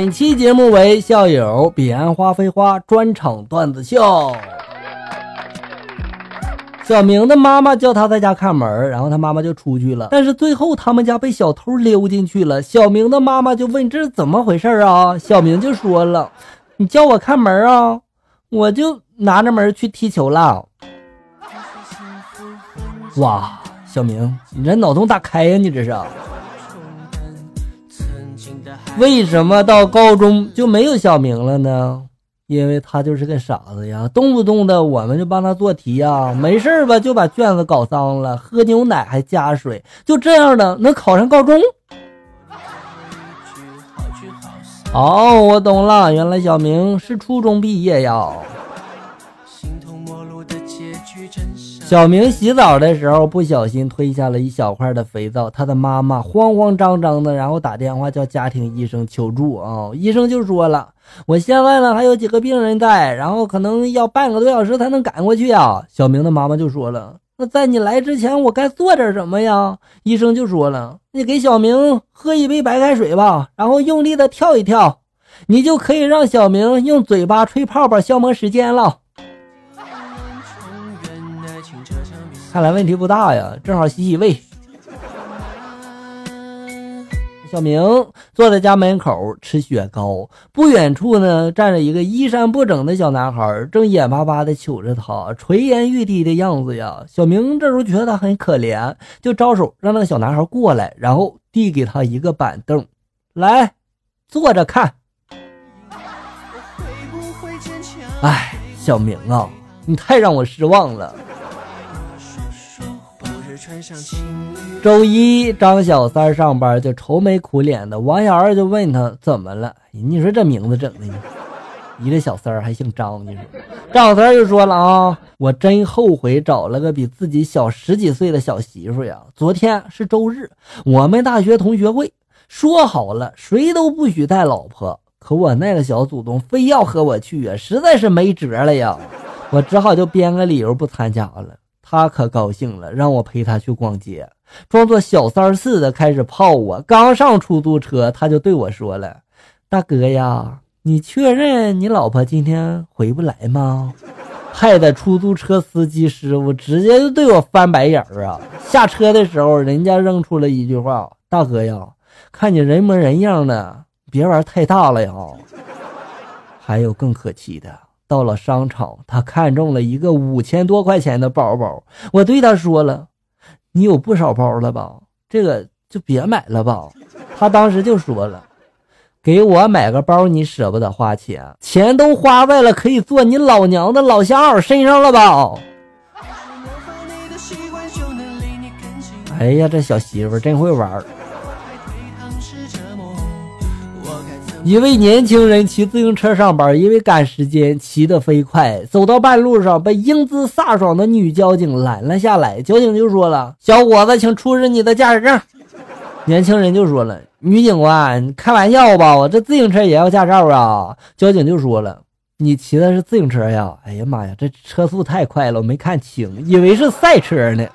本期节目为校友彼岸花飞花专场段子秀。小明的妈妈叫他在家看门，然后他妈妈就出去了。但是最后他们家被小偷溜进去了。小明的妈妈就问：“这是怎么回事啊？”小明就说了：“你叫我看门啊，我就拿着门去踢球了。”哇，小明，你这脑洞大开呀！你这是。为什么到高中就没有小明了呢？因为他就是个傻子呀，动不动的我们就帮他做题呀，没事吧就把卷子搞脏了，喝牛奶还加水，就这样的能考上高中？哦，我懂了，原来小明是初中毕业呀。小明洗澡的时候不小心推下了一小块的肥皂，他的妈妈慌慌张张的，然后打电话叫家庭医生求助啊。医生就说了，我现在呢还有几个病人在，然后可能要半个多小时才能赶过去啊。小明的妈妈就说了，那在你来之前我该做点什么呀？医生就说了，你给小明喝一杯白开水吧，然后用力的跳一跳，你就可以让小明用嘴巴吹泡泡消磨时间了。看来问题不大呀，正好洗洗胃。小明坐在家门口吃雪糕，不远处呢站着一个衣衫不整的小男孩，正眼巴巴的瞅着他，垂涎欲滴的样子呀。小明这时候觉得他很可怜，就招手让那个小男孩过来，然后递给他一个板凳，来坐着看。哎，小明啊，你太让我失望了。周一，张小三上班就愁眉苦脸的，王小二就问他怎么了？你说这名字整的，一个小三儿还姓张，你说？张小三就说了啊，我真后悔找了个比自己小十几岁的小媳妇呀。昨天是周日，我们大学同学会说好了，谁都不许带老婆，可我那个小祖宗非要和我去呀，实在是没辙了呀，我只好就编个理由不参加了。他可高兴了，让我陪他去逛街，装作小三似的开始泡我。刚上出租车，他就对我说了：“大哥呀，你确认你老婆今天回不来吗？”害得出租车司机师傅直接就对我翻白眼儿啊！下车的时候，人家扔出了一句话：“大哥呀，看你人模人样的，别玩太大了呀。”还有更可气的。到了商场，他看中了一个五千多块钱的包包。我对他说了：“你有不少包了吧？这个就别买了吧。”他当时就说了：“给我买个包，你舍不得花钱，钱都花在了可以做你老娘的老相好身上了吧？”哎呀，这小媳妇真会玩。一位年轻人骑自行车上班，因为赶时间，骑得飞快，走到半路上被英姿飒爽的女交警拦了下来。交警就说了：“小伙子，请出示你的驾驶证。”年轻人就说了：“女警官，你开玩笑吧？我这自行车也要驾照啊？”交警就说了：“你骑的是自行车呀？哎呀妈呀，这车速太快了，我没看清，以为是赛车呢。”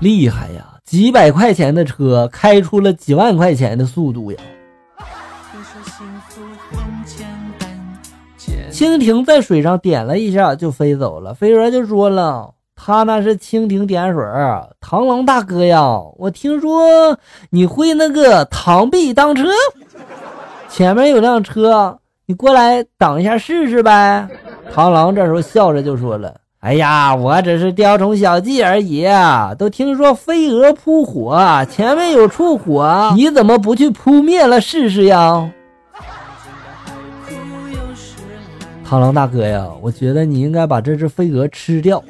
厉害呀！几百块钱的车开出了几万块钱的速度呀！蜻蜓在水上点了一下就飞走了。飞蛾就说了：“他那是蜻蜓点水。”螳螂大哥呀，我听说你会那个螳臂当车，前面有辆车，你过来挡一下试试呗。螳螂这时候笑着就说了。哎呀，我只是雕虫小技而已。都听说飞蛾扑火，前面有处火，你怎么不去扑灭了试试呀？螳螂大哥呀，我觉得你应该把这只飞蛾吃掉。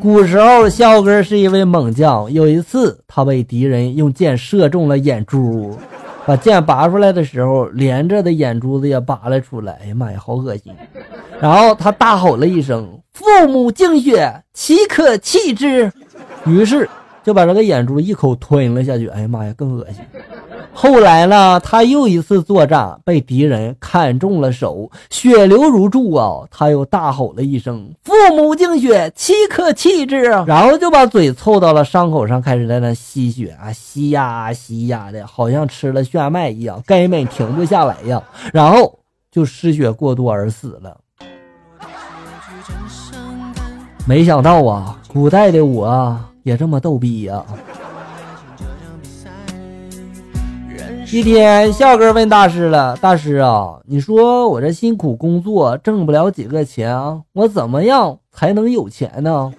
古时候，萧哥是一位猛将，有一次他被敌人用箭射中了眼珠。把剑拔出来的时候，连着的眼珠子也拔了出来。哎呀妈呀，好恶心！然后他大吼了一声：“父母敬血，岂可弃之？”于是就把这个眼珠一口吞了下去。哎呀妈呀，更恶心！后来呢，他又一次作战，被敌人砍中了手，血流如注啊！他又大吼了一声：“父母净血，岂可弃之！”然后就把嘴凑到了伤口上，开始在那吸血啊，吸呀吸呀的，好像吃了炫迈一样，根本停不下来呀。然后就失血过多而死了。没想到啊，古代的我也这么逗逼呀！一天，笑哥问大师了：“大师啊，你说我这辛苦工作挣不了几个钱啊，我怎么样才能有钱呢？”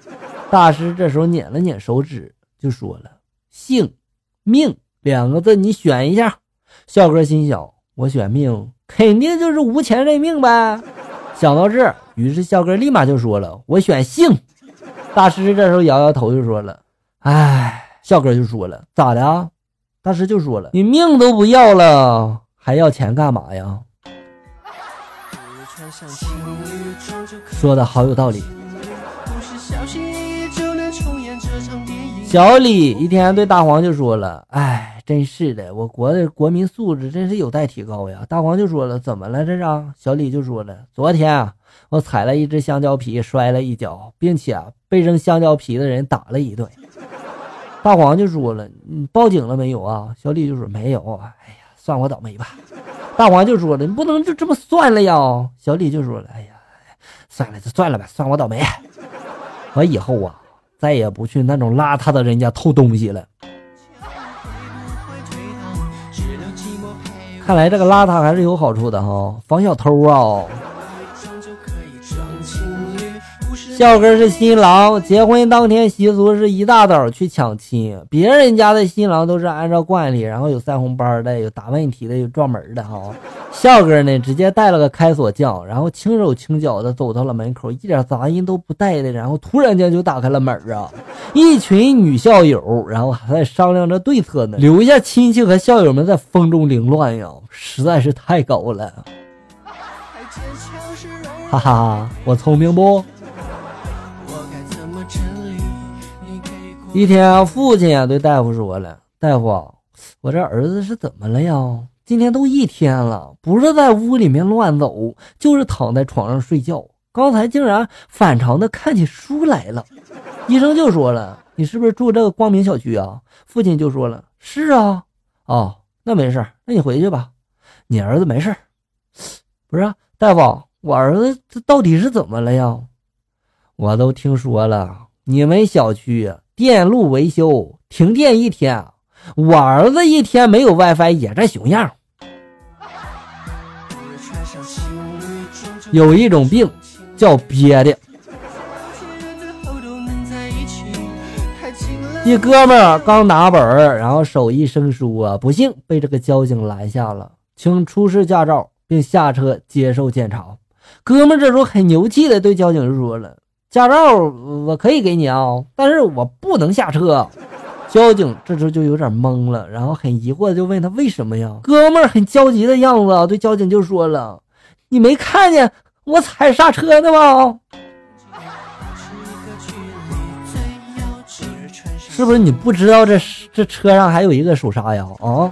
大师这时候捻了捻手指，就说了：“性命两个字，你选一下。”笑哥心想：“我选命，肯定就是无钱认命呗。”想到这，于是笑哥立马就说了：“我选性。”大师这时候摇摇头就说了：“哎。”笑哥就说了：“咋的啊？”大师就说了：“你命都不要了，还要钱干嘛呀？”说的好有道理。小李一天对大黄就说了：“哎，真是的，我国的国民素质真是有待提高呀。”大黄就说了：“怎么了这是？”小李就说了：“昨天啊，我踩了一只香蕉皮，摔了一跤，并且，被扔香蕉皮的人打了一顿。”大黄就说了：“你报警了没有啊？”小李就说：“没有。”哎呀，算我倒霉吧。大黄就说了：“你不能就这么算了呀。”小李就说了：“哎呀，算了就算了吧，算我倒霉。我以后啊，再也不去那种邋遢的人家偷东西了。看来这个邋遢还是有好处的哈，防小偷啊。”笑哥是新郎，结婚当天习俗是一大早去抢亲。别人家的新郎都是按照惯例，然后有塞红包的，有答问题的，有撞门的哈。笑哥呢，直接带了个开锁匠，然后轻手轻脚的走到了门口，一点杂音都不带的，然后突然间就打开了门啊！一群女校友，然后还在商量着对策呢，留下亲戚和校友们在风中凌乱呀，实在是太高了。哈哈，我聪明不？一天，父亲对大夫说了：“大夫，我这儿子是怎么了呀？今天都一天了，不是在屋里面乱走，就是躺在床上睡觉。刚才竟然反常的看起书来了。”医生就说了：“你是不是住这个光明小区啊？”父亲就说了：“是啊。”哦，那没事，那你回去吧。你儿子没事。不是大夫，我儿子这到底是怎么了呀？我都听说了，你们小区。电路维修停电一天，我儿子一天没有 WiFi 也这熊样。有一种病叫憋的。一哥们儿刚拿本儿，然后手一生疏啊，不幸被这个交警拦下了，请出示驾照并下车接受检查。哥们儿这时候很牛气的对交警说了。驾照我可以给你啊，但是我不能下车。交警这时候就有点懵了，然后很疑惑的就问他为什么呀？哥们很焦急的样子，对交警就说了：“你没看见我踩刹车呢吗？是不是你不知道这这车上还有一个手刹呀？啊？”